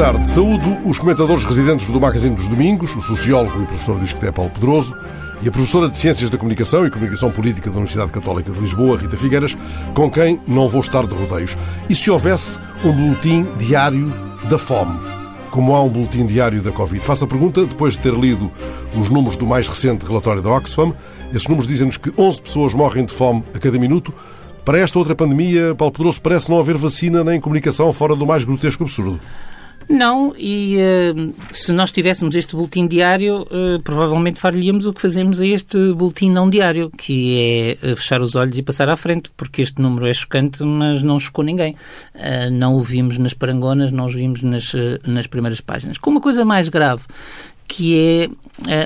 Tarde. Saúdo os comentadores residentes do Magazine dos Domingos, o sociólogo e professor do ISCTE Paulo Pedroso e a professora de Ciências da Comunicação e Comunicação Política da Universidade Católica de Lisboa, Rita Figueiras, com quem não vou estar de rodeios. E se houvesse um boletim diário da fome? Como há um boletim diário da Covid? Faço a pergunta depois de ter lido os números do mais recente relatório da Oxfam. Esses números dizem-nos que 11 pessoas morrem de fome a cada minuto. Para esta outra pandemia, Paulo Pedroso, parece não haver vacina nem comunicação fora do mais grotesco absurdo. Não, e uh, se nós tivéssemos este boletim diário, uh, provavelmente faríamos o que fazemos a este boletim não diário, que é uh, fechar os olhos e passar à frente, porque este número é chocante, mas não chocou ninguém. não o vimos nas parangonas, não o vimos nas, nas primeiras páginas. Com uma coisa mais grave, que é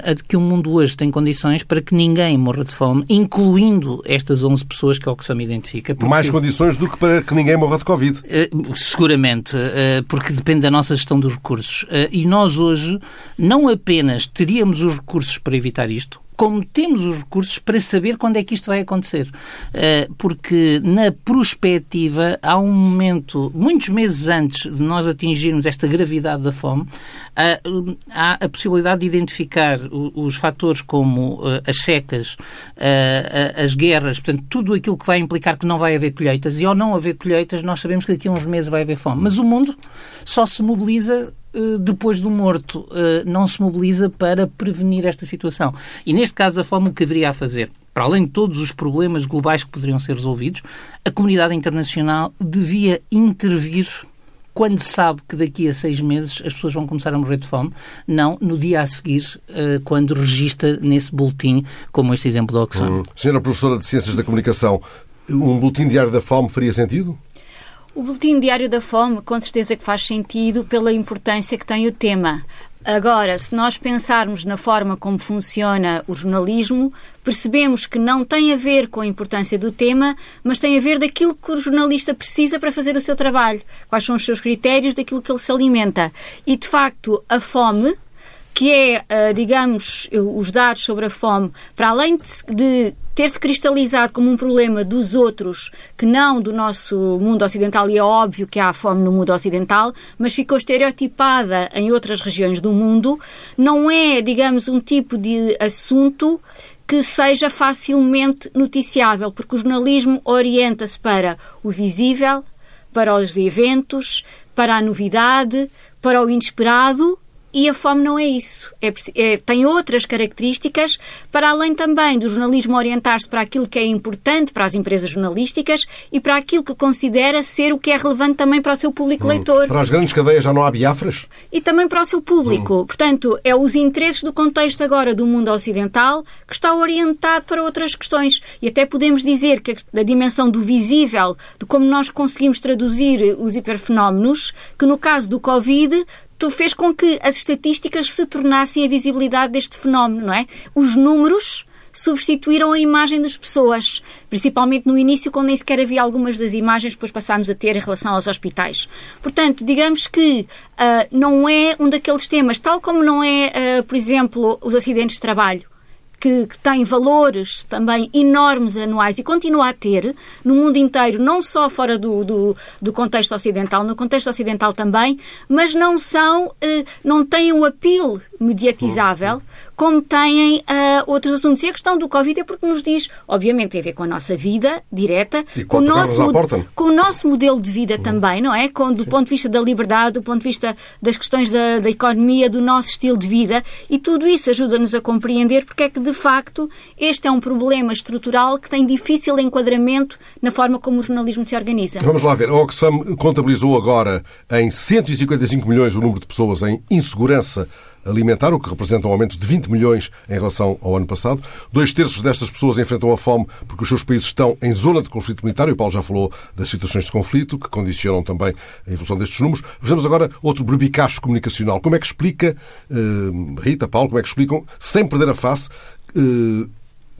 a de que o mundo hoje tem condições para que ninguém morra de fome, incluindo estas 11 pessoas que a Oxfam identifica. Porque... Mais condições do que para que ninguém morra de Covid. Uh, seguramente, uh, porque depende da nossa gestão dos recursos. Uh, e nós hoje não apenas teríamos os recursos para evitar isto, como temos os recursos para saber quando é que isto vai acontecer. Eh, porque na prospectiva há um momento, muitos meses antes de nós atingirmos esta gravidade da fome, há a possibilidade de identificar os fatores como eh, as secas, eh, as guerras, portanto, tudo aquilo que vai implicar que não vai haver colheitas. E ao não haver colheitas, nós sabemos que daqui a uns meses vai haver fome. Mas o mundo só se mobiliza depois do morto, eh, não se mobiliza para prevenir esta situação. E neste caso, a forma que deveria fazer para além de todos os problemas globais que poderiam ser resolvidos, a comunidade internacional devia intervir quando sabe que daqui a seis meses as pessoas vão começar a morrer de fome, não no dia a seguir, eh, quando registra nesse boletim, como este exemplo da Oxfam. Hum. Senhora Professora de Ciências da Comunicação, um boletim diário da fome faria sentido? O Boletim Diário da Fome, com certeza que faz sentido pela importância que tem o tema. Agora, se nós pensarmos na forma como funciona o jornalismo, percebemos que não tem a ver com a importância do tema, mas tem a ver daquilo que o jornalista precisa para fazer o seu trabalho. Quais são os seus critérios daquilo que ele se alimenta. E, de facto, a fome, que é, eh, digamos, os dados sobre a fome, para além de ter-se cristalizado como um problema dos outros que não do nosso mundo ocidental, e é óbvio que há fome no mundo ocidental, mas ficou estereotipada em outras regiões do mundo, não é, digamos, um tipo de assunto que seja facilmente noticiável, porque o jornalismo orienta-se para o visível, para os eventos, para a novidade, para o inesperado e a fome não é isso. É, é, tem outras características, para além também do jornalismo orientar-se para aquilo que é importante para as empresas jornalísticas e para aquilo que considera ser o que é relevante também para o seu público hum. leitor. Para as grandes cadeias já não há biafras? E também para o seu público. Hum. Portanto, é os interesses do contexto agora do mundo ocidental que está orientado para outras questões. E até podemos dizer que a, a dimensão do visível, de como nós conseguimos traduzir os hiperfenómenos, que no caso do Covid tu fez com que as estatísticas se tornassem a visibilidade deste fenómeno, não é? Os números substituíram a imagem das pessoas, principalmente no início, quando nem sequer havia algumas das imagens depois passámos a ter em relação aos hospitais. Portanto, digamos que uh, não é um daqueles temas, tal como não é, uh, por exemplo, os acidentes de trabalho que, que, tem valores também enormes anuais e continua a ter no mundo inteiro, não só fora do, do, do contexto ocidental, no contexto ocidental também, mas não são, eh, não têm o apelo mediatizável como têm uh, outros assuntos. E a questão do Covid é porque nos diz, obviamente, tem a ver com a nossa vida direta, com o, nosso, com o nosso modelo de vida uhum. também, não é? Com, do Sim. ponto de vista da liberdade, do ponto de vista das questões da, da economia, do nosso estilo de vida, e tudo isso ajuda-nos a compreender porque é que, de facto, este é um problema estrutural que tem difícil enquadramento na forma como o jornalismo se organiza. Vamos lá ver. A Oxfam contabilizou agora em 155 milhões o número de pessoas em insegurança alimentar, o que representa um aumento de 20 milhões em relação ao ano passado. Dois terços destas pessoas enfrentam a fome porque os seus países estão em zona de conflito militar. E o Paulo já falou das situações de conflito, que condicionam também a evolução destes números. Vejamos agora outro brebicacho comunicacional. Como é que explica, uh, Rita, Paulo, como é que explicam, sem perder a face, uh,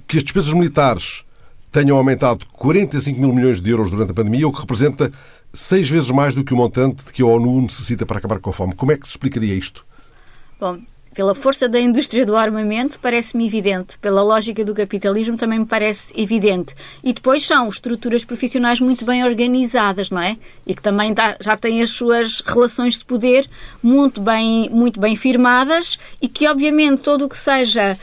que as despesas militares tenham aumentado 45 mil milhões de euros durante a pandemia, o que representa seis vezes mais do que o montante que a ONU necessita para acabar com a fome. Como é que se explicaria isto? Bom, pela força da indústria do armamento, parece-me evidente. Pela lógica do capitalismo, também me parece evidente. E depois são estruturas profissionais muito bem organizadas, não é? E que também já têm as suas relações de poder muito bem, muito bem firmadas e que, obviamente, todo o que seja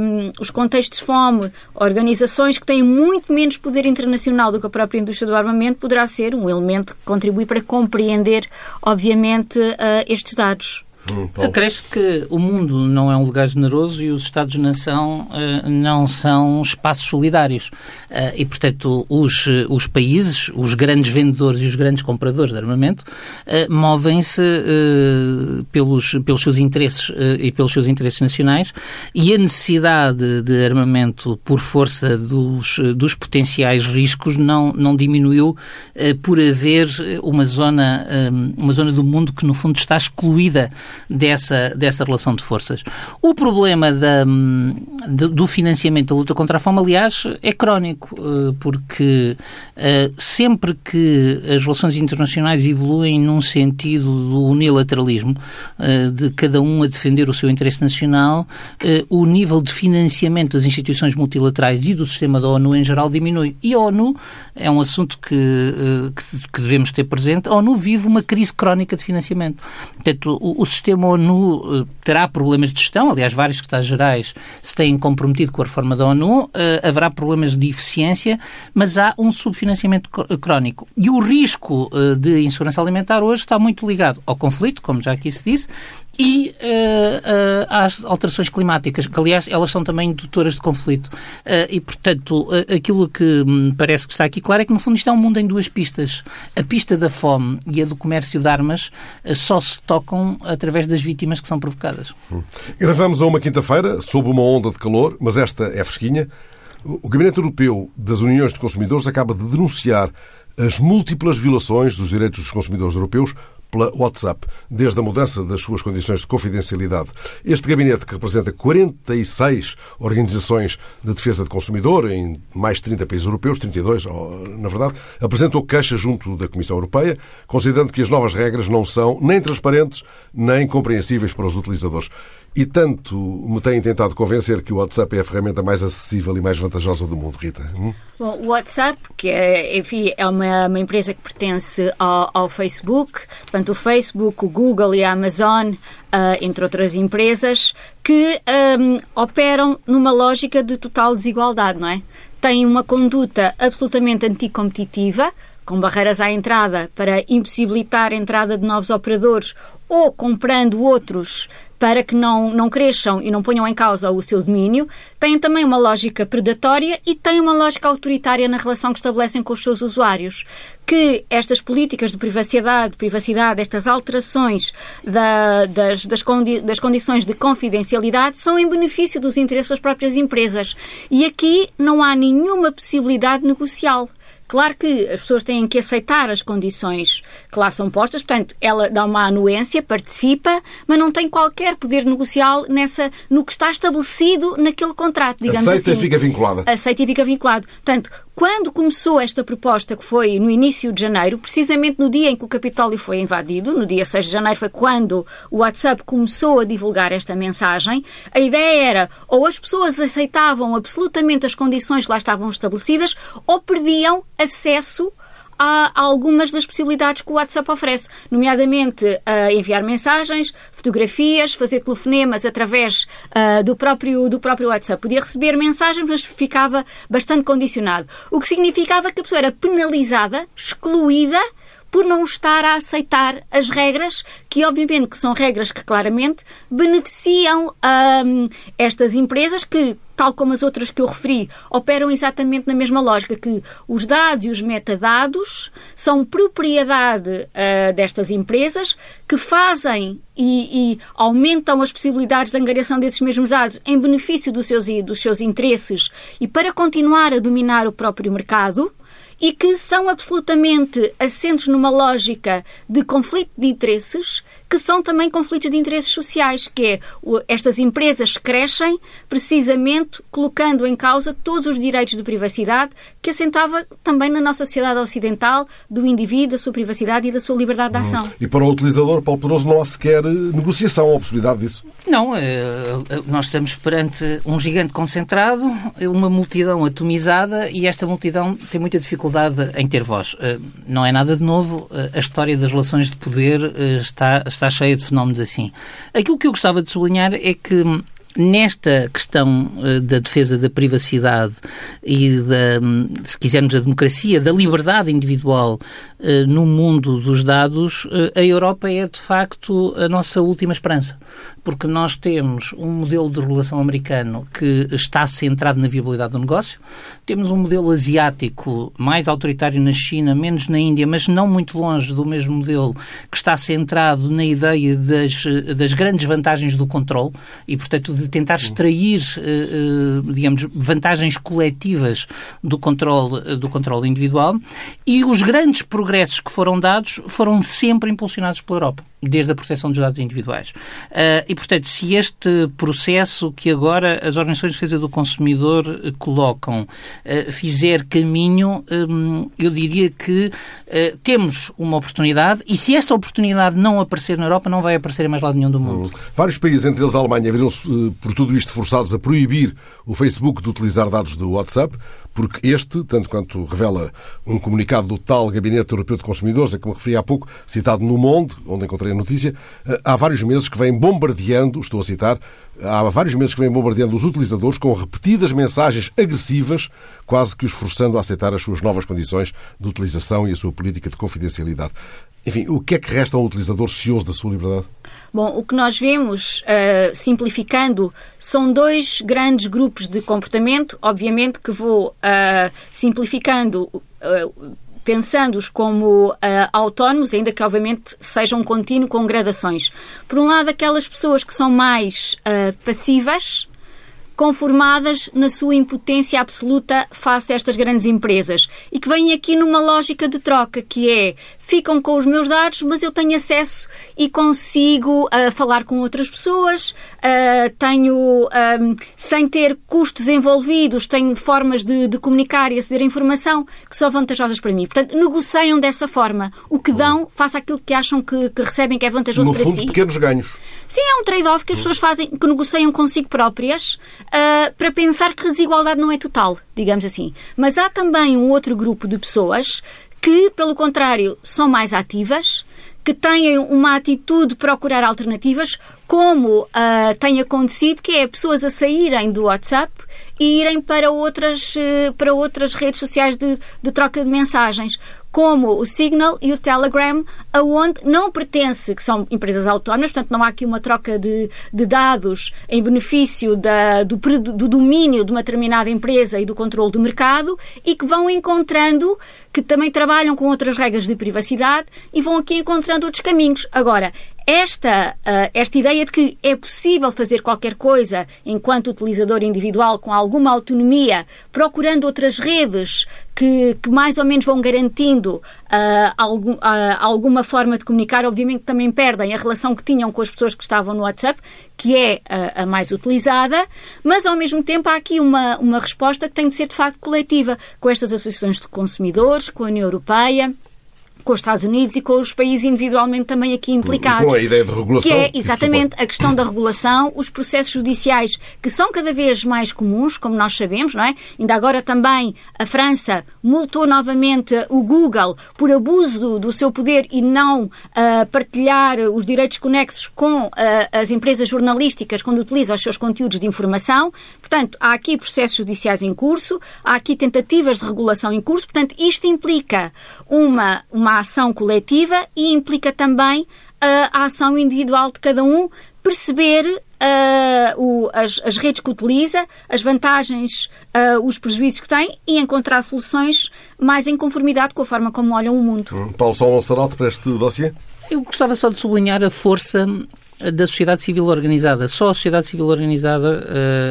um, os contextos de fome, organizações que têm muito menos poder internacional do que a própria indústria do armamento, poderá ser um elemento que contribui para compreender, obviamente, uh, estes dados. Hum, Acresce que o mundo não é um lugar generoso e os Estados-nação uh, não são espaços solidários. Uh, e, portanto, os, os países, os grandes vendedores e os grandes compradores de armamento uh, movem-se pelos, pelos seus interesses e pelos seus interesses nacionais e a necessidade de armamento por força dos, dos potenciais riscos não, não diminuiu por haver uma zona, uma zona do mundo que, no fundo, está excluída dessa, dessa relação de forças. O problema da, do financiamento da luta contra a fome, aliás, é crónico, eh, porque eh, sempre que as relações internacionais evoluem num sentido do unilateralismo, eh, de cada um a defender o seu interesse nacional, o nível de financiamento das instituições multilaterais e do sistema da ONU em geral diminui. E a ONU é um assunto que, que devemos ter presente. A ONU vive uma crise crónica de financiamento. Portanto, o, o sistema ONU terá problemas de gestão, aliás, vários secretários-gerais se têm comprometido com a reforma da ONU, haverá problemas de eficiência, mas há um subfinanciamento crónico. E o risco de insegurança alimentar hoje está muito ligado ao conflito, como já aqui se disse, e uh, uh, às alterações climáticas, que aliás elas são também indutoras de conflito. Uh, e portanto, aquilo que me parece que está aqui claro é que no fundo isto é um mundo em duas pistas. A pista da fome e a do comércio de armas só se tocam através das vítimas que são provocadas. Hum. Gravamos a uma quinta-feira, sob uma onda de calor, mas esta é fresquinha. O Gabinete Europeu das Uniões de Consumidores acaba de denunciar as múltiplas violações dos direitos dos consumidores europeus pela WhatsApp, desde a mudança das suas condições de confidencialidade. Este gabinete, que representa 46 organizações de defesa de consumidor em mais de 30 países europeus, 32, na verdade, apresentou queixa junto da Comissão Europeia, considerando que as novas regras não são nem transparentes nem compreensíveis para os utilizadores. E tanto me têm tentado convencer que o WhatsApp é a ferramenta mais acessível e mais vantajosa do mundo, Rita. Hum? Bom, o WhatsApp, que é, enfim, é uma, uma empresa que pertence ao, ao, Facebook, portanto, o Facebook, o Google e a Amazon, uh, entre outras empresas, que um, operam numa lógica de total desigualdade, não é? Têm uma conduta absolutamente anticompetitiva, com barreiras à entrada para impossibilitar a entrada de novos operadores ou comprando outros para que não, não cresçam e não ponham em causa o seu domínio, têm também uma lógica predatória e têm uma lógica autoritária na relação que estabelecem com os seus usuários. Que estas políticas de privacidade, privacidade estas alterações da, das, das, condi, das condições de confidencialidade são em benefício dos interesses das próprias empresas. E aqui não há nenhuma possibilidade negocial. Claro que as pessoas têm que aceitar as condições que lá são postas, portanto, ela dá uma anuência, participa, mas não tem qualquer poder negocial nessa, no que está estabelecido naquele contrato, digamos Aceita assim. e fica vinculada. Aceita e fica vinculado. Portanto, quando começou esta proposta, que foi no início de janeiro, precisamente no dia em que o Capitólio foi invadido, no dia 6 de janeiro foi quando o WhatsApp começou a divulgar esta mensagem, a ideia era ou as pessoas aceitavam absolutamente as condições que lá estavam estabelecidas ou perdiam acesso a algumas das possibilidades que o WhatsApp oferece, nomeadamente uh, enviar mensagens, fotografias, fazer telefonemas através uh, do, próprio, do próprio WhatsApp. Podia receber mensagens, mas ficava bastante condicionado. O que significava que a pessoa era penalizada, excluída por não estar a aceitar as regras, que obviamente que são regras que claramente beneficiam um, estas empresas que tal como as outras que eu referi, operam exatamente na mesma lógica, que os dados e os metadados são propriedade uh, destas empresas que fazem e, e, aumentam as possibilidades de angariação desses mesmos dados em benefício dos seus, dos seus interesses e para continuar a dominar o próprio mercado e que são absolutamente assentos numa lógica de conflito de interesses que são também conflitos de interesses sociais, que é estas empresas crescem precisamente colocando em causa todos os direitos de privacidade que assentava também na nossa sociedade ocidental do indivíduo, da sua privacidade e da sua liberdade de hum. ação. E para o utilizador, Paulo Peroso, não há sequer negociação ou possibilidade disso? Não, eh, eh, nós estamos perante um gigante concentrado, uma multidão atomizada e esta multidão tem muita dificuldade em ter voz. Eh, não é nada de novo, a história das relações de poder está está cheia de fenómenos assim. Aquilo que eu gostava de sublinhar é que Nesta questão uh, da defesa da privacidade e da, se quisermos, da democracia, da liberdade individual no mundo dos dados, uh, a Europa é de facto a nossa última esperança. Porque nós temos um modelo de regulação americano que está centrado na viabilidade do negócio, temos um modelo asiático mais autoritário na China, menos na Índia, mas não muito longe do mesmo modelo, que está centrado na ideia das, das grandes vantagens do controle e, portanto, de tentar extrair, eh, eh, digamos, vantagens coletivas do controle, eh, do controle individual. E os grandes progressos que foram dados foram sempre impulsionados pela Europa desde a proteção dos dados individuais. Uh, e, portanto, se este processo que agora as organizações de defesa do consumidor uh, colocam uh, fizer caminho, um, eu diria que temos uma oportunidade e se esta oportunidade não aparecer na Europa, não vai aparecer em mais lado nenhum do mundo. Vários países, entre eles a Alemanha, viram-se, por tudo isto, forçados a proibir o Facebook de utilizar dados do WhatsApp porque este, tanto quanto revela um comunicado do tal Gabinete Europeu de Consumidores, a que me referi há pouco, citado no Monde, onde encontrei notícia, eh, há vários meses que vem bombardeando, estou a citar, há vários meses que vem bombardeando os utilizadores com repetidas mensagens agressivas, quase que os forçando a aceitar as suas novas condições de utilização e a sua política de confidencialidade. Enfim, o que é que resta a um utilizador cioso da sua liberdade? Bom, o que nós vemos, uh, simplificando, são dois grandes grupos de comportamento. Obviamente que vou uh, simplificando. Uh, pensando-os como uh, autónomos, ainda que obviamente sejam contínuo com gradações. Por um lado, aquelas pessoas que são mais uh, passivas, conformadas na sua impotência absoluta face a estas grandes empresas e que vêm aqui numa lógica de troca, que é ficam com os meus dados, mas eu tenho acesso e consigo uh, falar com outras pessoas, uh, tenho, um, sem ter custos envolvidos, tenho formas de, de, comunicar e aceder à informação que são vantajosas para mim. Portanto, negociam dessa forma. O que dão, face àquilo que acham que, que recebem que é vantajoso no para fundo, si. pequenos ganhos. Sim, é um trade-off que as pessoas fazem, que negociam consigo próprias uh, para pensar que a desigualdade não é total, digamos assim. Mas há também um outro grupo de pessoas que, pelo contrário, são mais ativas, que têm uma atitude de procurar alternativas, como uh, tem acontecido, que é pessoas a saírem do WhatsApp e irem para outras, uh, para outras redes sociais de, de troca de mensagens como o Signal e o Telegram, aonde não pertence, que são empresas autónomas, portanto não há aqui uma troca de, de dados em benefício da, do, do domínio de uma determinada empresa e do controle do mercado e que vão encontrando, que também trabalham com outras regras de privacidade e vão aqui encontrando outros caminhos. Agora, esta, uh, esta ideia de que é possível fazer qualquer coisa enquanto utilizador individual com alguma autonomia, procurando outras redes que, que mais ou menos vão garantindo uh, algum, uh, alguma forma de comunicar, obviamente também perdem a relação que tinham com as pessoas que estavam no WhatsApp, que é a, a mais utilizada, mas ao mesmo tempo há aqui uma, uma resposta que tem de ser de facto coletiva, com estas associações de consumidores, com a União Europeia com os Estados Unidos e com os países individualmente também aqui implicados. Com a ideia de regulação. Que é exatamente a questão da regulação, os processos judiciais que são cada vez mais comuns, como nós sabemos, não é? Ainda agora também a França multou novamente o Google por abuso do, do seu poder e não uh, partilhar os direitos conexos com uh, as empresas jornalísticas quando utiliza os seus conteúdos de informação. Portanto, há aqui processos judiciais em curso, há aqui tentativas de regulação em curso. Portanto, isto implica uma, uma uma ação coletiva e implica também a ação individual de cada um, perceber uh, o, as, as, redes que utiliza, as vantagens, uh, os prejuízos que tem e encontrar soluções mais em conformidade com a forma como olham o mundo. Paulo Salomão Sarote para este dossiê? Eu gostava só de sublinhar a força da sociedade civil organizada. Só a sociedade civil organizada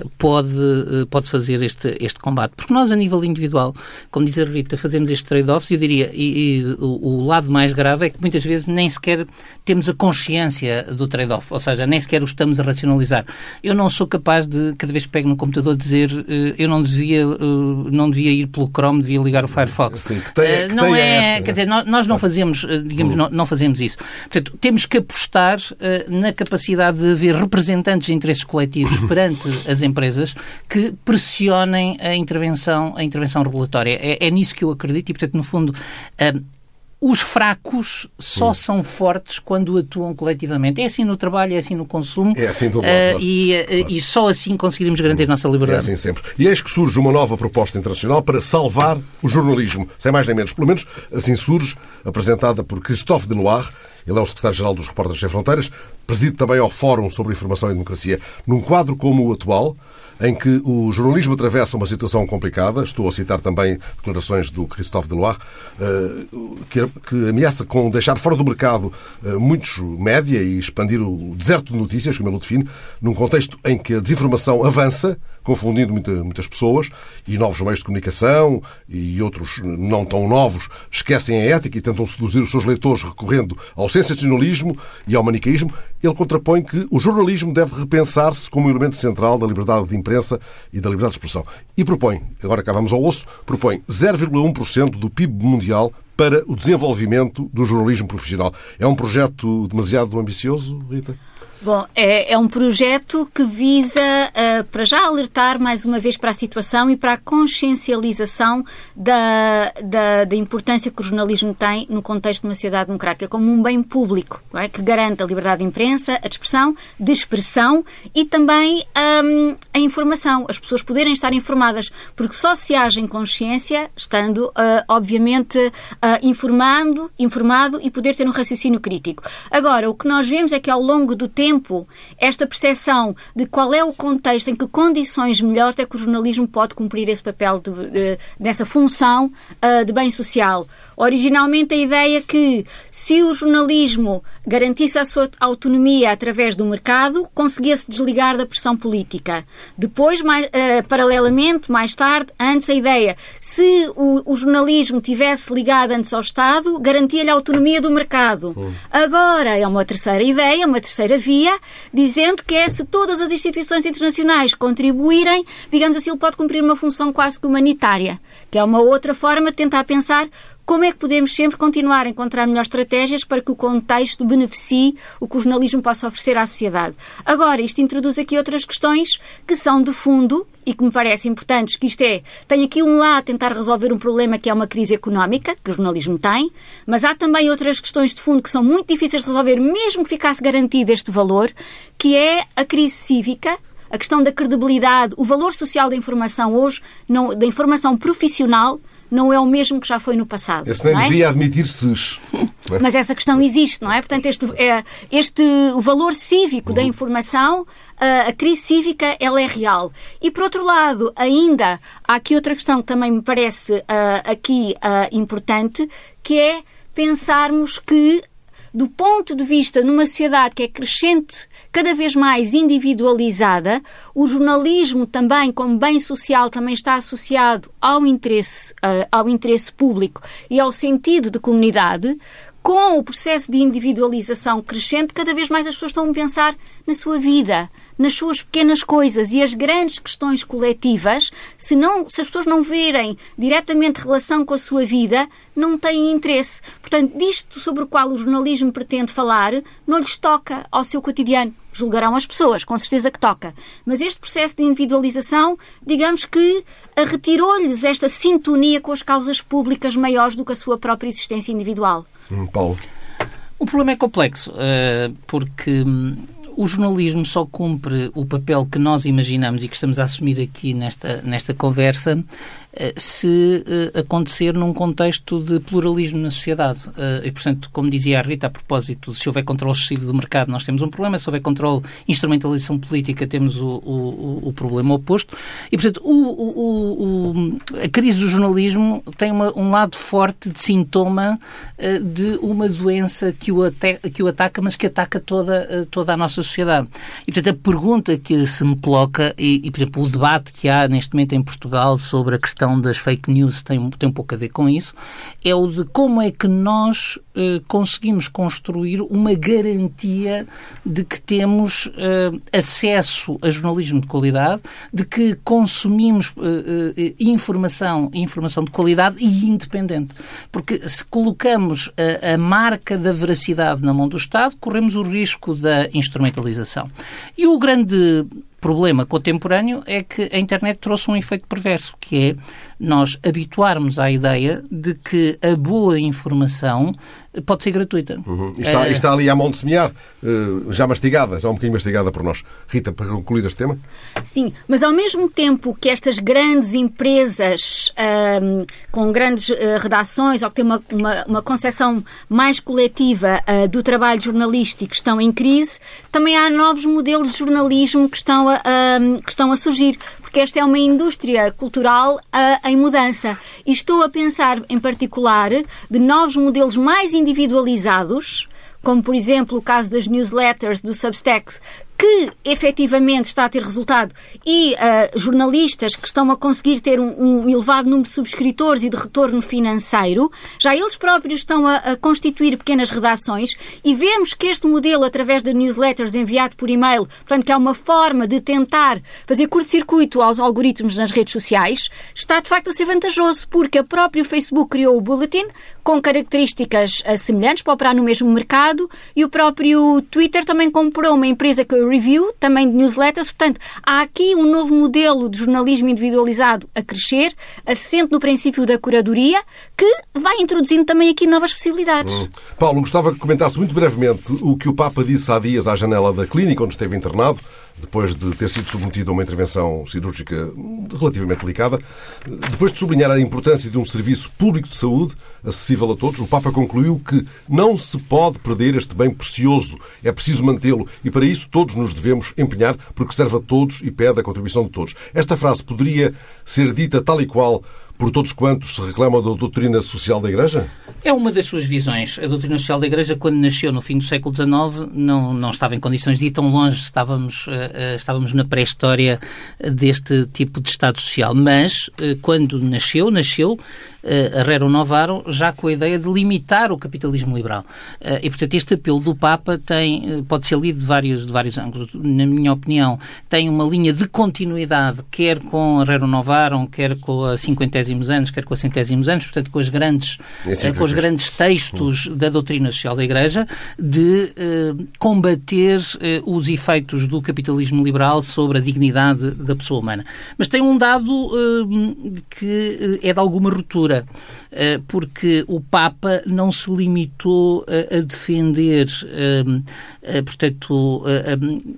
uh, pode, uh, pode fazer este, este combate. Porque nós, a nível individual, como diz a Rita, fazemos estes trade-offs, eu diria, e, e o, o, lado mais grave é que muitas vezes nem sequer temos a consciência do trade-off, ou seja, nem sequer o estamos a racionalizar. Eu não sou capaz de, cada vez que pego no computador, dizer uh, eu não devia, não devia ir pelo Chrome, devia ligar o Firefox. Sim, que tem, que não é, esta, quer dizer, nós, nós não fazemos, digamos, não, não fazemos isso. Portanto, temos que apostar na capacidade de haver representantes de interesses coletivos perante as empresas que pressionem a intervenção, a intervenção regulatória. É, é nisso que eu acredito e, portanto, no fundo, uh, os fracos só são fortes quando atuam coletivamente. É assim no trabalho, é assim no consumo. É assim todo uh, e, uh, e só assim conseguiremos garantir a nossa liberdade. É assim sempre. E eis que surge uma nova proposta internacional para salvar o jornalismo, sem mais nem menos. Pelo menos assim surge, apresentada por Christophe Deloire, ele é o secretário-geral dos Repórteres Sem Fronteiras, preside também ao Fórum sobre Informação e Democracia. Num quadro como o atual, em que o jornalismo atravessa uma situação complicada. Estou a citar também declarações do Christophe Deloire, eh, que ameaça com deixar fora do mercado eh, muitos média e expandir o deserto de notícias, como ele o define, num contexto em que a desinformação avança, confundindo muitas pessoas, e novos meios de comunicação e outros não tão novos esquecem a ética e tentam seduzir os seus leitores recorrendo ao sensacionalismo e ao manicaísmo. Ele contrapõe que o jornalismo deve repensar-se como elemento central da liberdade de imprensa e da liberdade de expressão. E propõe, agora cá vamos ao osso, propõe 0,1% do PIB mundial para o desenvolvimento do jornalismo profissional. É um projeto demasiado ambicioso, Rita? Bom, é, é, um projeto que visa, uh, para já, alertar mais uma vez para a situação e para a consciencialização da, da, da, importância que o jornalismo tem no contexto de uma sociedade democrática, como um bem público, é? que garante a liberdade de imprensa, a expressão, de expressão e também um, a informação, as pessoas poderem estar informadas, porque só se age em consciência estando, uh, obviamente, uh, informando, informado e poder ter um raciocínio crítico. Agora, o que nós vemos é que ao longo do tempo tempo esta percepção de qual é o contexto, em que condições melhores é que o jornalismo pode cumprir esse papel de, de, nessa função uh, de bem social. Originalmente a ideia que se o jornalismo garantisse a sua autonomia através do mercado, conseguia-se desligar da pressão política. Depois, mais, uh, paralelamente, mais tarde, antes a ideia, se o, o jornalismo tivesse ligado antes ao Estado, garantia-lhe a autonomia do mercado. Agora é uma terceira ideia, uma terceira via, dizendo que é se todas as instituições internacionais contribuírem, digamos assim, ele pode cumprir uma função quase que humanitária, que é uma outra forma de tentar pensar como é que podemos sempre continuar a encontrar melhores estratégias para que o contexto beneficie o que o jornalismo possa oferecer à sociedade? Agora, isto introduz aqui outras questões que são de fundo e que me parecem importantes, que isto é, tem aqui um lá a tentar resolver um problema que é uma crise económica, que o jornalismo tem, mas há também outras questões de fundo que são muito difíceis de resolver, mesmo que ficasse garantido este valor, que é a crise cívica, a questão da credibilidade, o valor social da informação hoje, não, da informação profissional, não é o mesmo que já foi no passado. Esse nem é? devia admitir-se. Mas essa questão existe, não é? Portanto, este, é, este o valor cívico uhum. da informação, a crise cívica, ela é real. E, por outro lado, ainda há aqui outra questão que também me parece uh, aqui uh, importante, que é pensarmos que do ponto de vista numa sociedade que é crescente, cada vez mais individualizada, o jornalismo também, como bem social, também está associado ao interesse, uh, ao interesse público e ao sentido de comunidade, com o processo de individualização crescente, cada vez mais as pessoas estão a pensar na sua vida, nas suas pequenas coisas e as grandes questões coletivas, se, não, se as pessoas não verem diretamente relação com a sua vida, não têm interesse. Portanto, disto sobre o qual o jornalismo pretende falar, não lhes toca ao seu cotidiano. Julgarão as pessoas, com certeza que toca. Mas este processo de individualização, digamos que retirou-lhes esta sintonia com as causas públicas maiores do que a sua própria existência individual. Hum, Paulo. O problema é complexo, eh, porque hum, o jornalismo só cumpre o papel que nós imaginamos e que estamos a assumir aqui nesta, nesta conversa se acontecer num contexto de pluralismo na sociedade. E, portanto, como dizia a Rita, a propósito, se houver controle excessivo do mercado, nós temos um problema, se houver controle, instrumentalização política, temos o, o, o problema oposto. E, portanto, o, a crise do jornalismo tem uma, um lado forte de sintoma de uma doença que o, que o ataca, mas que ataca toda, toda a nossa sociedade. E, portanto, a pergunta que se me coloca, e, e, por exemplo, o debate que há neste momento em Portugal sobre a questão das fake news tem, tem um pouco a ver com isso, é o de como é que nós eh, conseguimos construir uma garantia de que temos eh, acesso a jornalismo de qualidade, de que consumimos eh, informação, informação de qualidade e independente. Porque se colocamos a, a marca da veracidade na mão do Estado, corremos o risco da instrumentalização. E o grande problema contemporâneo é que a internet trouxe um efeito perverso, que é nós habituarmos à ideia de que a boa informação pode ser gratuita. Uhum. Está, é... está, ali à mão de semear, eh, já mastigada, já um bocadinho mastigada por nós. Rita, para concluir este tema? Sim, mas ao mesmo tempo que estas grandes empresas um, com grandes uh, redações ou que têm uma, uma, uma concepção mais coletiva uh, do trabalho jornalístico estão em crise, também há novos modelos de jornalismo que estão a, um, que estão a surgir porque esta é uma indústria cultural uh, em mudança. E estou a pensar, em particular, de novos modelos mais individualizados, como por exemplo o caso das newsletters do Substack, que efetivamente está a ter resultado e uh, jornalistas que estão a conseguir ter um, um, elevado número de subscritores e de retorno financeiro, já eles próprios estão a, a, constituir pequenas redações e vemos que este modelo, através de newsletters enviado por e-mail, portanto, que é uma forma de tentar fazer curto-circuito aos algoritmos nas redes sociais, está de facto a ser vantajoso, porque a própria Facebook criou o Bulletin com características uh, semelhantes para operar no mesmo mercado e o próprio Twitter também comprou uma empresa que é review, também de newsletters. Portanto, há aqui um novo modelo de jornalismo individualizado a crescer, assente no princípio da curadoria, que vai introduzindo também aqui novas possibilidades. Hum. Paulo, gostava que comentasse muito brevemente o que o Papa disse há dias à janela da clínica onde esteve internado depois de ter sido submetido a uma intervenção cirúrgica relativamente delicada, depois de sublinhar a importância de um serviço público de saúde acessível a todos, o Papa concluiu que não se pode perder este bem precioso, é preciso mantê-lo e para isso todos nos devemos empenhar porque serve a todos e pede a contribuição de todos. Esta frase poderia ser dita tal e qual por todos quantos se reclamam da doutrina social da Igreja? É uma das suas visões. A doutrina social da Igreja, quando nasceu no fim do século XIX, não, não estava em condições de ir tão longe. Estávamos, uh, estávamos na pré-história deste tipo de Estado social. Mas, uh, quando nasceu, nasceu uh, Herrero Novaro já com a ideia de limitar o capitalismo liberal. E, portanto, este apelo do Papa tem, pode ser lido de vários, de vários ângulos. Na minha opinião, tem uma linha de continuidade, quer com Herrero Novaro, quer com a 50 anos, quer com centésimos anos, portanto, com, as grandes, uh, com os grandes textos hum. da doutrina social da Igreja, de combater os efeitos do capitalismo liberal sobre a dignidade da pessoa humana. Mas tem um dado que é de alguma ruptura eh, porque o Papa não se limitou a defender, eh, portanto,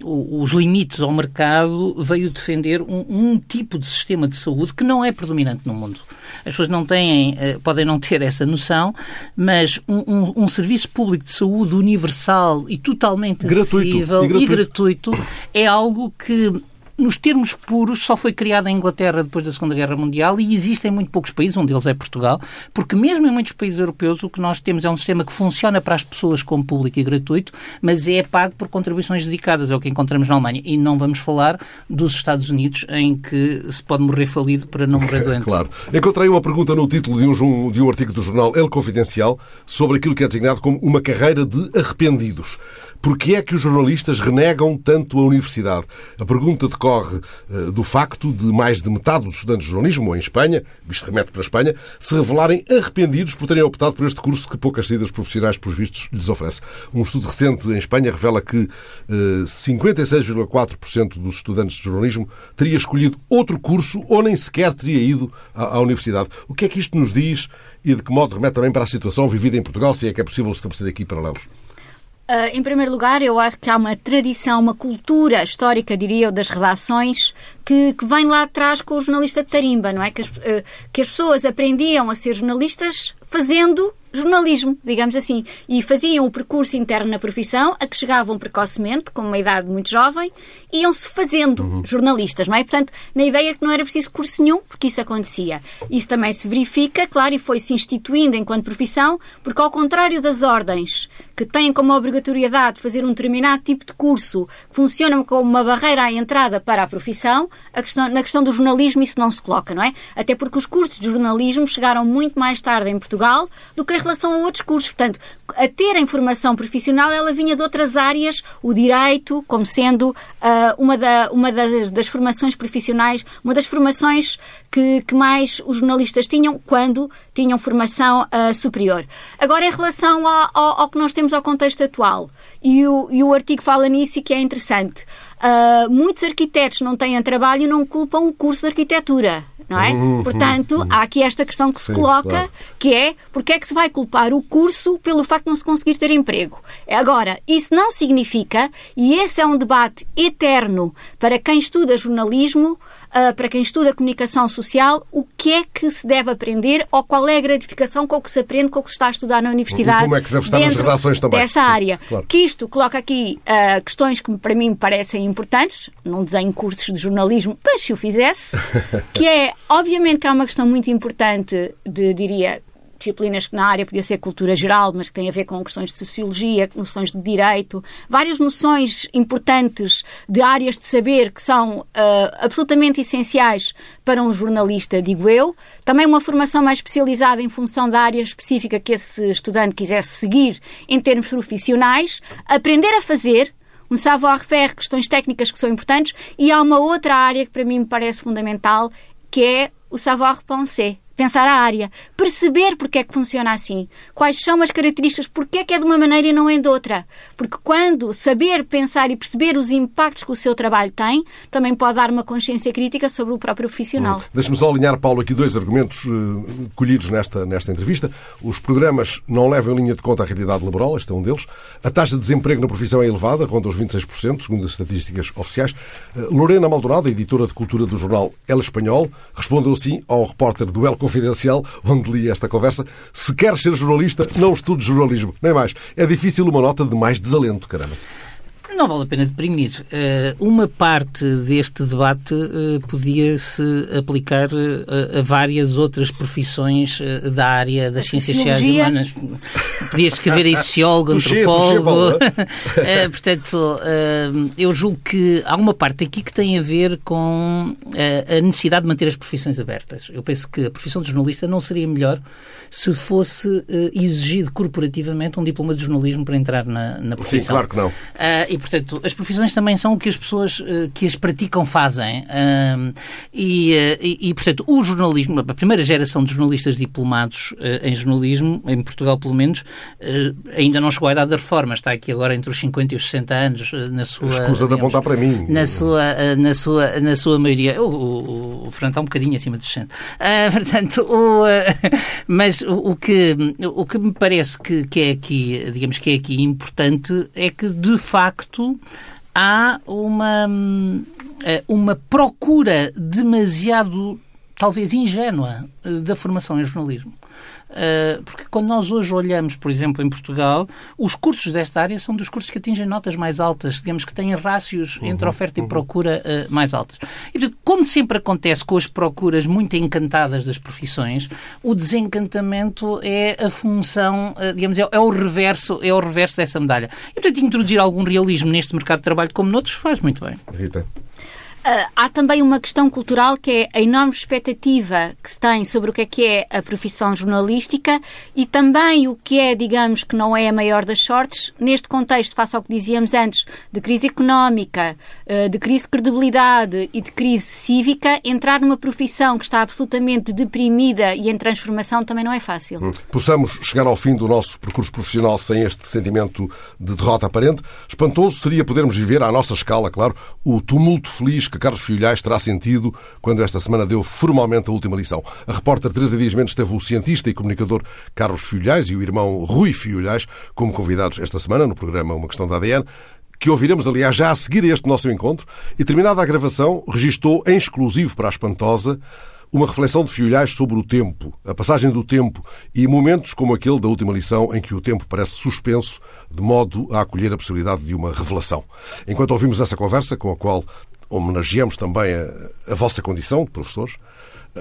os limites ao mercado, veio defender um, um tipo de sistema de saúde que não é predominante no mundo. As pessoas não têm, eh, podem não ter essa noção, mas um, um, um serviço público de saúde universal e totalmente gratuito, acessível e gratuito. e gratuito é algo que nos termos puros, só foi criada em Inglaterra depois da Segunda Guerra Mundial e existe em muito poucos países, um deles é Portugal, porque mesmo em muitos países europeus o que nós temos é um sistema que funciona para as pessoas como público e gratuito, mas é pago por contribuições dedicadas, é o que encontramos na Alemanha. E não vamos falar dos Estados Unidos, em que se pode morrer falido para não morrer doente. Claro. Encontrei uma pergunta no título de um, de um artigo do jornal El Confidencial sobre aquilo que é designado como uma carreira de arrependidos. Porquê é que os jornalistas renegam tanto a universidade? A pergunta decorre uh, do facto de mais de metade dos estudantes de jornalismo, em Espanha, isto remete para a Espanha, se revelarem arrependidos por terem optado por este curso que poucas saídas profissionais, por vistos, lhes oferece. Um estudo recente em Espanha revela que uh, eh, 56,4% dos estudantes de jornalismo teria escolhido outro curso ou nem sequer teria ido à, à universidade. O que é que isto nos diz e de que modo remete também para a situação vivida em Portugal, se é que é possível estabelecer aqui paralelos? Uh, em primeiro lugar, eu acho que há uma tradição, uma cultura histórica, diria eu, das redações que, que vem lá atrás com o jornalista de tarimba, não é? Que as, uh, que as pessoas aprendiam a ser jornalistas fazendo jornalismo, digamos assim, e faziam o percurso interno na profissão, a que chegavam precocemente, com uma idade muito jovem, iam-se fazendo uhum. jornalistas, não é? Portanto, na ideia que não era preciso curso nenhum, porque isso acontecia. Isso também se verifica, claro, e foi-se instituindo enquanto profissão, porque ao contrário das ordens, que têm como obrigatoriedade fazer um determinado tipo de curso, que funcionam como uma barreira à entrada para a profissão, a questão, na questão do jornalismo isso não se coloca, não é? Até porque os cursos de jornalismo chegaram muito mais tarde em Portugal do que em relação a outros cursos. Portanto, a ter a informação profissional, ela vinha de outras áreas, o direito, como sendo uh, uma, da, uma das, das, formações profissionais, uma das formações que, que, mais os jornalistas tinham quando tinham formação uh, superior. Agora, em relação ao, ao, ao, que nós temos ao contexto atual, e o, e o artigo fala nisso e que é interessante. Uh, muitos arquitetos não têm trabalho e não culpam o curso de arquitetura não é? Uhum, Portanto, uhum. há aqui esta questão que se Sim, coloca, claro. que é porque é que se vai culpar o curso pelo facto de não se conseguir ter emprego? Agora, isso não significa, e esse é um debate eterno para quem estuda jornalismo, uh, para quem estuda comunicação social, o que é que se deve aprender ou qual é a gratificação com o que se aprende com o que se está a estudar na universidade. E como é que se deve estar nas redações também. Desta área. Claro. Que isto coloca aqui uh, questões que para mim me parecem importantes, não desenho cursos de jornalismo, mas se o fizesse, que é, obviamente que há uma questão muito importante de, diria, disciplinas que na área podia ser cultura geral, mas que têm a ver com questões de sociologia, noções de direito, várias noções importantes de áreas de saber que são uh, absolutamente essenciais para um jornalista, digo eu. Também uma formação mais especializada em função da área específica que esse estudante quisesse seguir em termos profissionais, aprender a fazer, um savoir-faire, questões técnicas que são importantes, e há uma outra área que para mim me parece fundamental, que é o savoir-penser pensar a área, perceber porque é que funciona assim, quais são as características, porque é que é de uma maneira e não é de outra. Porque quando saber pensar e perceber os impactos que o seu trabalho tem, também pode dar uma consciência crítica sobre o próprio profissional. Hum. Deixe-me só alinhar, Paulo, aqui dois argumentos uh, colhidos nesta, nesta entrevista. Os programas não levam em linha de conta a realidade laboral, este é um deles. A taxa de desemprego na profissão é elevada, ronda os 26%, segundo as estatísticas oficiais. Uh, Lorena Maldonado, editora de cultura do jornal El Espanhol, respondeu assim ao repórter do El Confidencial, onde li esta conversa. Se queres ser jornalista, não estudes jornalismo. Nem mais. É difícil uma nota de mais desalento, caramba. Não vale a pena deprimir. Uh, uma parte deste debate uh, podia-se aplicar uh, a várias outras profissões da área das a ciências sociais e humanas. Podia escrever aí sociólogo, antropólogo. portanto, eu julgo que há uma parte aqui que tem a ver com a necessidade de manter as profissões abertas. Eu penso que a profissão de jornalista não seria melhor se fosse exigido corporativamente um diploma de jornalismo para entrar na, na profissão. Sim, claro que não. e, portanto, as profissões também são o que as pessoas uh, que as praticam fazem. E, uh, e, e, portanto, o jornalismo, a primeira geração de jornalistas diplomados eh, em jornalismo, em Portugal pelo menos, ainda não chegou à idade da reforma, está aqui agora entre os 50 e os 60 anos na sua... Escusa de apontar para mim. Na sua, na sua, na sua maioria. O, o, o Fernando está um bocadinho acima dos 60. portanto, o, mas o, o, que, o que me parece que, que é aqui, digamos que é aqui importante é que, de facto, facto, há uma, eh, uma procura demasiado, talvez ingênua, eh, da formação em jornalismo. Uh, porque quando nós hoje olhamos, por exemplo, em Portugal, os cursos desta área são dos cursos que atingem notas mais altas, digamos que têm rácios uhum, entre oferta uhum. e procura uh, mais altas. E, como sempre acontece com as procuras muito encantadas das profissões, o desencantamento é a função, uh, digamos, é, é, o reverso, é o reverso dessa medalha. E, portanto, introduzir algum realismo neste mercado de trabalho como noutros faz muito bem. Rita. Uh, há também uma questão cultural que é a enorme expectativa que se tem sobre o que é que é a profissão jornalística e também o que é, digamos, que não é a maior das sortes, neste contexto, face ao que dizíamos antes, de crise económica, uh, de crise de credibilidade e de crise cívica, entrar numa profissão que está absolutamente deprimida e em transformação também não é fácil. Hum. Possamos chegar ao fim do nosso percurso profissional sem este sentimento de derrota aparente. Espantoso seria podermos viver, à nossa escala, claro, o tumulto feliz que Carlos Filhais terá sentido quando esta semana deu formalmente a última lição. A repórter Teresa Dias Mendes teve o cientista e comunicador Carlos Filhais e o irmão Rui Filhais como convidados esta semana no programa Uma Questão da ADN que ouviremos, aliás, já a seguir a este nosso encontro, e terminada a gravação, registou em exclusivo para a Espantosa uma reflexão de Fiolhais sobre o tempo, a passagem do tempo e momentos como aquele da última lição em que o tempo parece suspenso, de modo a acolher a possibilidade de uma revelação. Enquanto ouvimos essa conversa, com a qual homenageamos também a, a vossa condição de professores,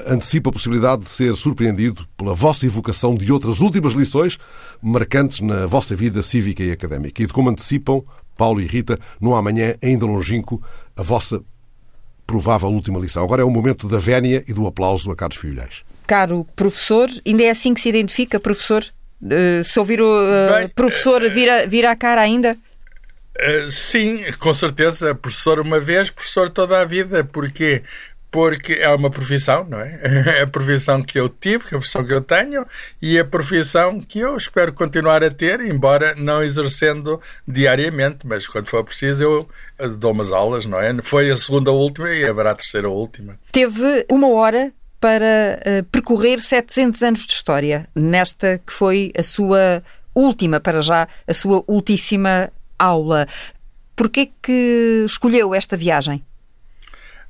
antecipa a possibilidade de ser surpreendido pela vossa evocação de outras últimas lições marcantes na vossa vida cívica e académica e de como antecipam Paulo e Rita, no amanhã ainda longínquo, a vossa provável última lição. Agora é o momento da vénia e do aplauso a Carlos Filhais. Caro professor, ainda é assim que se identifica, professor? Uh, se ouvir o uh, Bem, professor vira, vira a cara ainda? Uh, sim, com certeza. Professor uma vez, professor toda a vida. Porquê? porque é uma profissão, não é? É a profissão que eu tive, é a profissão que eu tenho e a profissão que eu espero continuar a ter, embora não exercendo diariamente, mas quando for preciso eu dou umas aulas, não é? Foi a segunda última e haverá a terceira última. Teve uma hora para uh, percorrer 700 anos de história, nesta que foi a sua última, para já, a sua ultíssima aula. Porquê que escolheu esta viagem?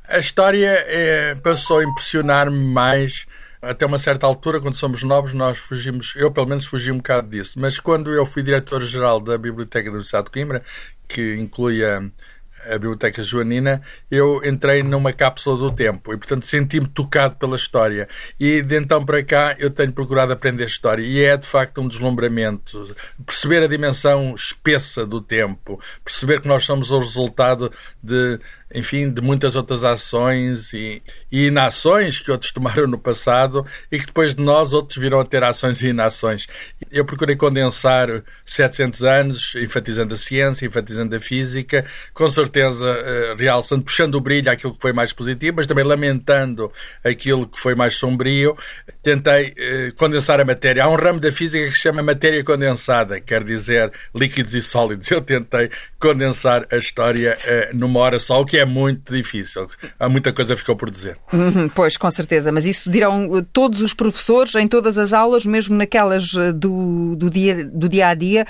A história é, passou a impressionar-me mais até uma certa altura, quando somos novos, nós fugimos, eu pelo menos fugi um bocado disso, mas quando eu fui diretor-geral da Biblioteca da Universidade de Coimbra, que inclui a, a Biblioteca Joanina, eu entrei numa cápsula do tempo e, portanto, senti-me tocado pela história. E de então para cá eu tenho procurado aprender história e é de facto um deslumbramento. Perceber a dimensão espessa do tempo, perceber que nós somos o resultado de enfim, de muitas outras ações e, e inações que outros tomaram no passado e que depois de nós outros viram a ter ações e inações. Eu procurei condensar 700 anos, enfatizando a ciência, enfatizando a física, com certeza uh, realçando, puxando o brilho àquilo que foi mais positivo, mas também lamentando aquilo que foi mais sombrio. Tentei uh, condensar a matéria. Há um ramo da física que se chama matéria condensada, quer dizer líquidos e sólidos. Eu tentei condensar a história uh, numa hora só, o que é é muito difícil. Há muita coisa que ficou por dizer. Uhum, pois, com certeza. Mas isso dirão eh, todos os professores em todas as aulas, mesmo naquelas eh, do, do, dia, do dia a dia,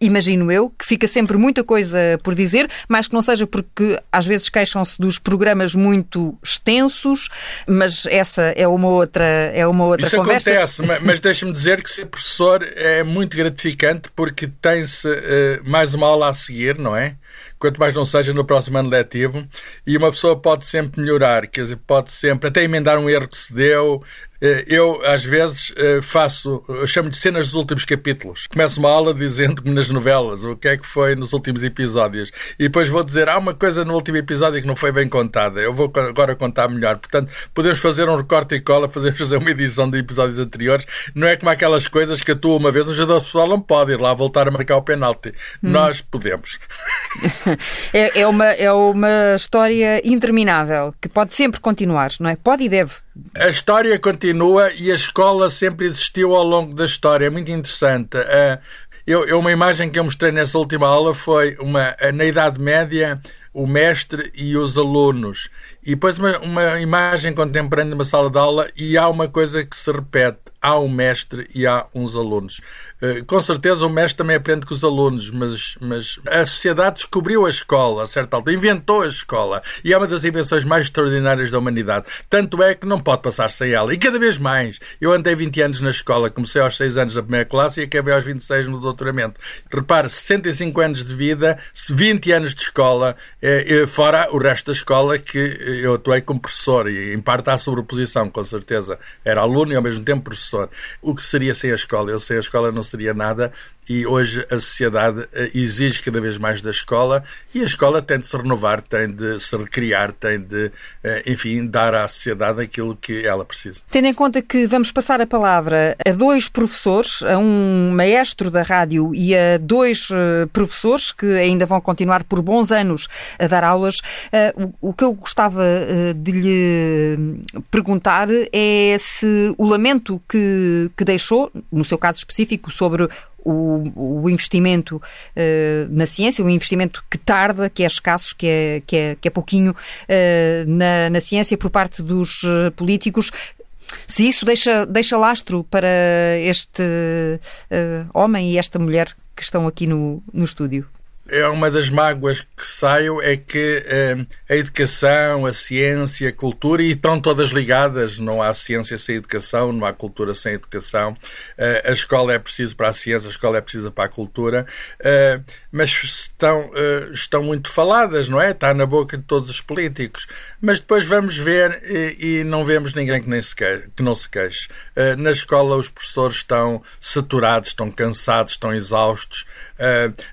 imagino eu, que fica sempre muita coisa por dizer, mas que não seja porque às vezes queixam-se dos programas muito extensos, mas essa é uma outra, é uma outra Isso conversa. acontece, mas deixe-me dizer que ser professor é muito gratificante porque tem-se uh, mais uma aula a seguir, não é? quanto mais não seja no próximo ano letivo, e uma pessoa pode sempre melhorar, quer dizer, pode sempre até emendar um erro que se deu, eu, às vezes, eh, faço, eu chamo de cenas dos últimos capítulos. Começo uma aula dizendo como nas novelas, o que é que foi nos últimos episódios. E depois vou dizer, há uma coisa no último episódio que não foi bem contada. Eu vou agora contar melhor. Portanto, podemos fazer um recorte e cola, podemos fazer uma edição de episódios anteriores. Não é como aquelas coisas que a tua uma vez, um jogador futebol não pode ir lá voltar a marcar o penalti. Hum. Nós podemos. é, é, uma, é uma história interminável que pode sempre continuar, não é? Pode e deve. A história continua e a escola sempre existiu ao longo da história. É muito interessante. Eu, eu, uma imagem que eu mostrei nessa última aula foi uma, na Idade Média o mestre e os alunos. E depois uma, uma imagem contemporânea numa sala de aula e há uma coisa que se repete. Há um mestre e há uns alunos. Eh, com certeza o mestre também aprende com os alunos, mas, mas a sociedade descobriu a escola a certa altura, inventou a escola e é uma das invenções mais extraordinárias da humanidade. Tanto é que não pode passar sem ela. E cada vez mais. Eu andei 20 anos na escola, comecei aos 6 anos na primeira classe e acabei aos 26 no doutoramento. Repare, 65 anos de vida, 20 anos de escola, eh, fora o resto da escola que eu atuei como professor e em parte há sobreposição, com certeza. Era aluno e ao mesmo tempo professor. O que seria sem a escola? Eu sem a escola não seria nada e hoje a sociedade eh, exige cada vez mais da escola e a escola tem de se renovar, tem de se recriar, tem de, eh, enfim, dar à sociedade aquilo que ela precisa. Tendo em conta que vamos passar a palavra a dois professores, a um maestro da rádio e a dois eh, professores que ainda vão continuar por bons anos a dar aulas, o que eu gostava de lhe perguntar é se o lamento que, que deixou, no seu caso específico, sobre o, o investimento uh, na ciência, o investimento que tarda, que é escasso, que é, que é, que é pouquinho uh, na, na ciência por parte dos uh, políticos. Se isso deixa, deixa lastro para este homem e esta mulher que estão aqui no, no estúdio é uma das mágoas que saio é que eh, a educação, a ciência, a cultura, e estão todas ligadas, não há ciência sem educação, não há cultura sem educação, uh, a escola é preciso para a ciência, a escola é precisa para a cultura, uh, mas estão, estão muito faladas, não é? Está na boca de todos os políticos. Mas depois vamos ver e, e não vemos ninguém que, nem se queixe, que não se queixe. na escola os professores estão saturados, estão cansados, estão exaustos.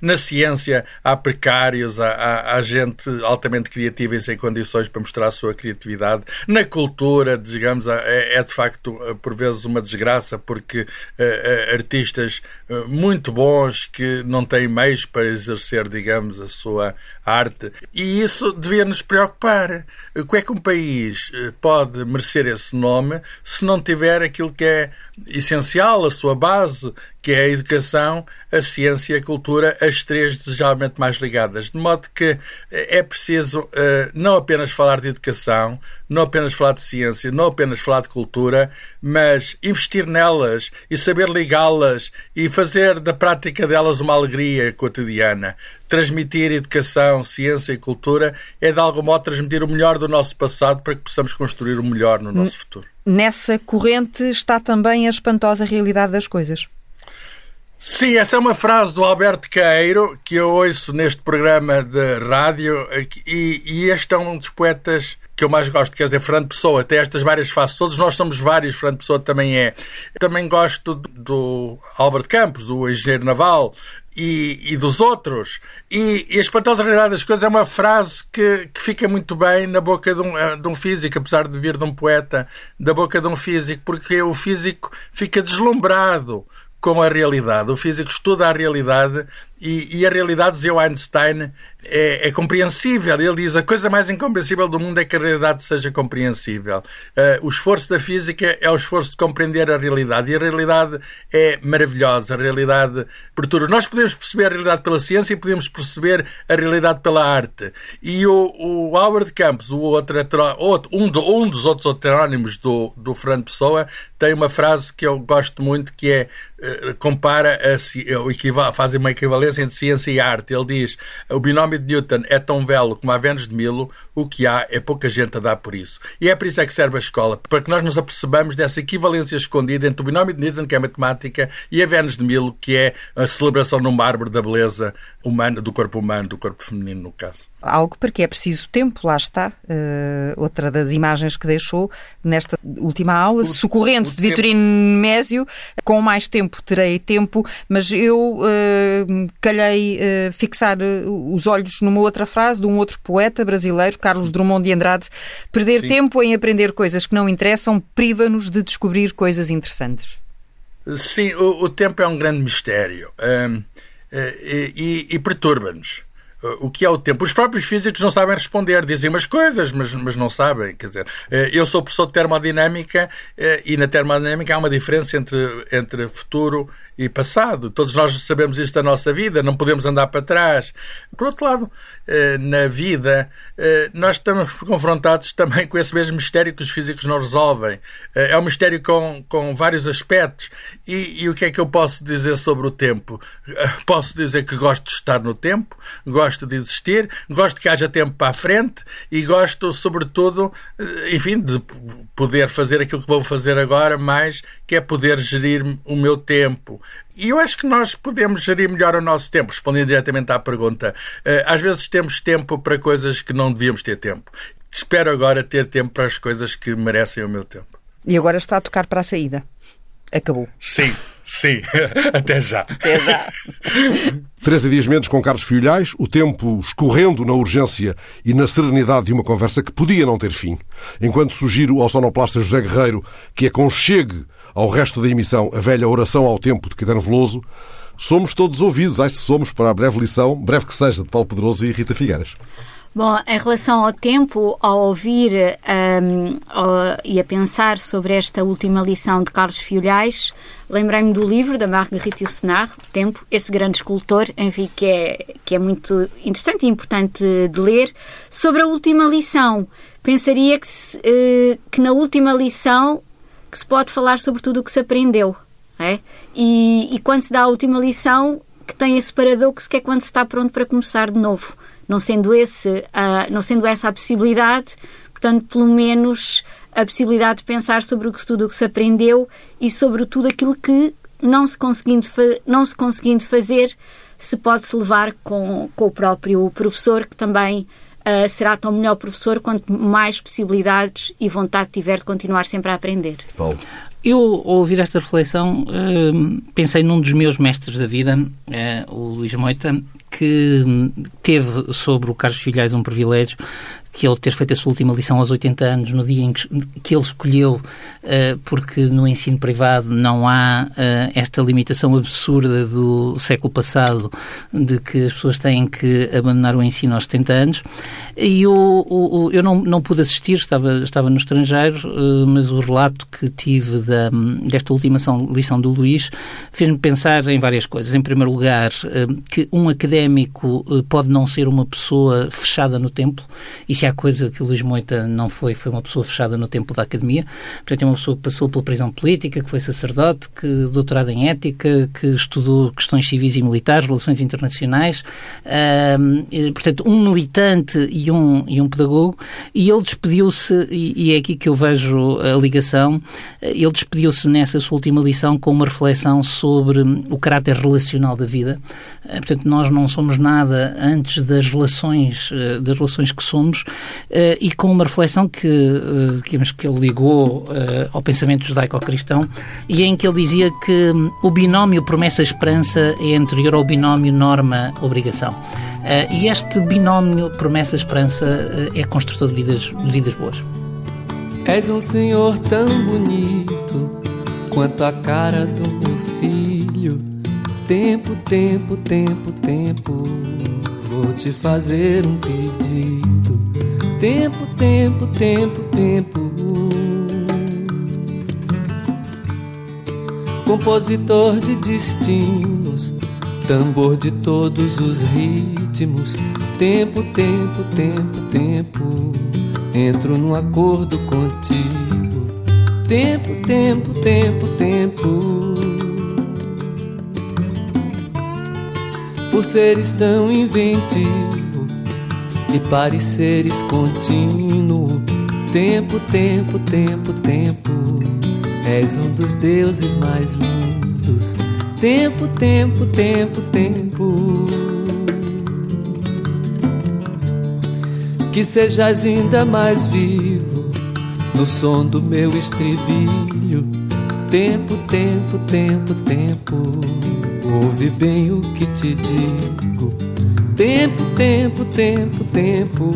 na ciência há precários, há, há, há, gente altamente criativa e sem condições para mostrar a sua criatividade. Na cultura, digamos, é, é de facto por vezes uma desgraça porque uh, artistas uh, muito bons que não têm meios para exercer, digamos, a sua arte. E isso devia nos preocupar. Como é que um país pode merecer esse nome se não tiver aquilo que é essencial, a sua base, que é a educação, a ciência e a cultura, as três desejavelmente mais ligadas. De modo que eh, é preciso uh, não apenas falar de educação, não apenas falar de ciência, não apenas falar de cultura, mas investir nelas e saber ligá-las e fazer da prática delas uma alegria cotidiana. Transmitir educação, ciência e cultura é de algum modo transmitir o melhor do nosso passado para que possamos construir o melhor no nosso futuro. Nessa corrente está também a espantosa realidade das coisas. Sim, essa é uma frase do Alberto Queiro que eu ouço neste programa de rádio e, e este é um dos poetas que eu mais gosto, quer dizer, Fernando Pessoa, tem estas várias faces, todos nós somos vários, Fernando Pessoa também é. Também gosto do Álvaro Campos, do engenheiro naval, e, e, dos outros. E, e, a espantosa realidade das coisas é uma frase que, que fica muito bem na boca de um, eh, de um, físico, apesar de vir de um poeta, da boca de um físico, porque o físico fica deslumbrado com a realidade. O físico estuda a realidade e, e a realidade, dizia Einstein, é, é, compreensível. Ele diz a coisa mais incompreensível do mundo é que a realidade seja compreensível. Uh, o esforço da física é o esforço de compreender a realidade. E a realidade é maravilhosa. A realidade perturba. Nós podemos perceber a realidade pela ciência e podemos perceber a realidade pela arte. E o, o Howard Campos, o outro, um, do, um, dos outros heterónimos do, do Fernando Pessoa, tem uma frase que eu gosto muito que é uh, compara a, faz uma equivalência entre ciência e arte. Ele diz o binómio de Newton é tão belo como a Vênus de Milo, o que há é pouca gente a dar por isso. E é por isso é que serve a escola, para que nós nos apercebamos dessa equivalência escondida entre o binómio de Newton, que é matemática, e a Vênus de Milo, que é a celebração no mármore da beleza humana, do corpo humano, do corpo feminino, no caso. Algo para que é preciso tempo, lá está. Uh, outra das imagens que deixou nesta última aula, socorrendo-se de Vitorino Mésio. Com mais tempo terei tempo, mas eu uh, calhei uh, fixar os olhos numa outra frase de um outro poeta brasileiro, Carlos Drummond de Andrade. Perder Sim. tempo em aprender coisas que não interessam priva-nos de descobrir coisas interessantes. Sim, o, o tempo é um grande mistério e, e, e perturba-nos. Uh, o que é o tempo. Os próprios físicos não sabem responder, dizem umas coisas, mas, mas não sabem. Quer dizer, uh, eu sou professor de termodinâmica e na termodinâmica há uma diferença entre, entre futuro e passado. Todos nós sabemos isto da nossa vida, não podemos andar para trás. Por outro lado, eh, na vida, eh, nós estamos confrontados também com esse mesmo mistério que os físicos não resolvem. Eh, é um mistério com, com vários aspectos. E, e o que é que eu posso dizer sobre o tempo? Posso dizer que gosto de estar no tempo, gosto de existir, gosto que haja tempo para a frente e gosto, sobretudo, enfim, de poder fazer aquilo que vou fazer agora, mais que é poder gerir o meu tempo. E eu acho que nós podemos gerir melhor o nosso tempo, respondendo diretamente à pergunta. Eh, às vezes temos tempo para coisas que não devíamos ter tempo. Espero agora ter tempo para as coisas que merecem o meu tempo. E agora está a tocar para a saída. Acabou. Sim, sim. Até já. Até já. Teresa Dias Mendes com Carlos Filhais, o tempo escorrendo na urgência e na serenidade de uma conversa que podia não ter fim. Enquanto sugiro ao sonoplasta José Guerreiro que aconchegue ao resto da emissão a velha oração ao tempo de Caetano Veloso, somos todos ouvidos, acho que somos para a breve lição, breve que seja, de Paulo Pedroso e Rita Figueiras. Bom, em relação ao tempo, ao ouvir um, ao, e a pensar sobre esta última lição de Carlos Fiolhais, lembrei-me do livro da Marguerite Yourcenar, Tempo, esse grande escultor, enfim, que é, que é muito interessante e importante de ler, sobre a última lição. Pensaria que, se, uh, que na última lição que se pode falar sobre tudo o que se aprendeu. É? E, e quando se dá a última lição, que tem esse paradoxo que é quando se está pronto para começar de novo. Não sendo, esse, não sendo essa a possibilidade, portanto, pelo menos a possibilidade de pensar sobre o que, tudo o que se aprendeu e sobre tudo aquilo que, não se conseguindo, não se conseguindo fazer, se pode-se levar com, com o próprio professor, que também uh, será tão melhor professor quanto mais possibilidades e vontade tiver de continuar sempre a aprender. Paulo. Eu, ao ouvir esta reflexão, uh, pensei num dos meus mestres da vida, uh, o Luís Moita, que teve sobre o Carlos Filhais um privilégio que ele ter feito a sua última lição aos 80 anos, no dia em que, que ele escolheu, uh, porque no ensino privado não há uh, esta limitação absurda do século passado de que as pessoas têm que abandonar o ensino aos 70 anos. E eu, eu não, não pude assistir, estava, estava no estrangeiro, uh, mas o relato que tive da, desta última lição do Luís fez-me pensar em várias coisas. Em primeiro lugar, que um académico pode não ser uma pessoa fechada no tempo, e se há coisa que o Luís Moita não foi, foi uma pessoa fechada no tempo da academia. Portanto, é uma pessoa que passou pela prisão política, que foi sacerdote, que doutorado em ética, que estudou questões civis e militares, relações internacionais. Uh, portanto, um militante e um, e um pedagogo. E ele despediu-se, e, e é aqui que eu vejo a ligação, ele despediu-se nessa sua última lição com uma reflexão sobre o caráter relacional da vida. Uh, portanto, nós não somos nada antes das relações, uh, das relações que somos e com uma reflexão que, uh, que ele ligou uh, ao pensamento judaico-cristão e em que ele dizia que um, o binómio promessa-esperança é anterior ao binómio norma-obrigação. E este binómio promessa-esperança é construtor de vidas, de vidas boas. És um senhor tão bonito quanto a cara do meu filho. Tempo, tempo, tempo, tempo, vou te fazer um pedido. Tempo, tempo, tempo, tempo. Compositor de destinos, tambor de todos os ritmos. Tempo, tempo, tempo, tempo. Entro num acordo contigo. Tempo, tempo, tempo, tempo. Por seres tão inventivos e pareceres contínuo. Tempo, tempo, tempo, tempo, és um dos deuses mais lindos. Tempo, tempo, tempo, tempo. Que sejas ainda mais vivo no som do meu estribilho. Tempo, tempo, tempo, tempo. Ouve bem o que te digo Tempo, tempo, tempo, tempo.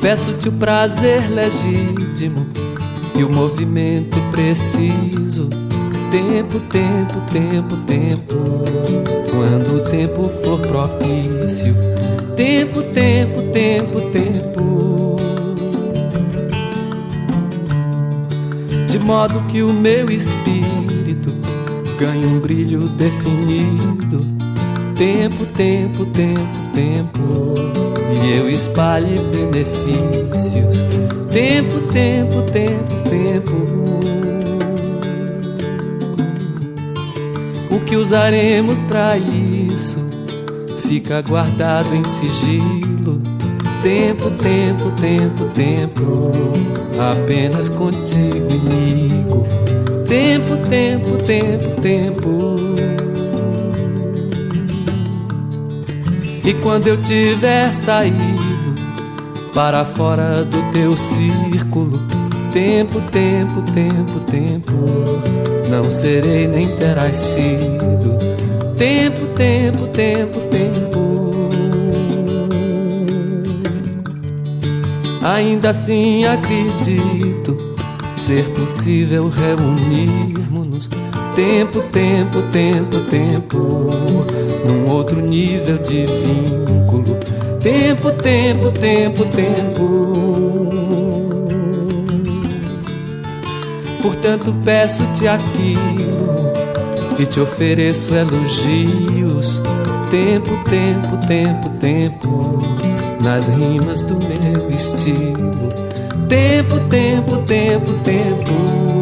Peço-te o prazer legítimo e o movimento preciso. Tempo, tempo, tempo, tempo. Quando o tempo for propício. Tempo, tempo, tempo, tempo. De modo que o meu espírito ganha um brilho definido. Tempo, tempo, tempo, tempo. E eu espalhe benefícios. Tempo, tempo, tempo, tempo. O que usaremos para isso fica guardado em sigilo. Tempo, tempo, tempo, tempo. Apenas contigo, amigo Tempo, tempo, tempo, tempo. E quando eu tiver saído para fora do teu círculo, tempo, tempo, tempo, tempo, não serei nem terás sido. Tempo, tempo, tempo, tempo. Ainda assim acredito ser possível reunirmos-nos tempo, tempo, tempo, tempo, num outro nível de vínculo. Tempo, tempo, tempo, tempo. Portanto, peço-te aquilo e te ofereço elogios. Tempo, tempo, tempo, tempo, nas rimas do meu estilo. Tempo, tempo, tempo, tempo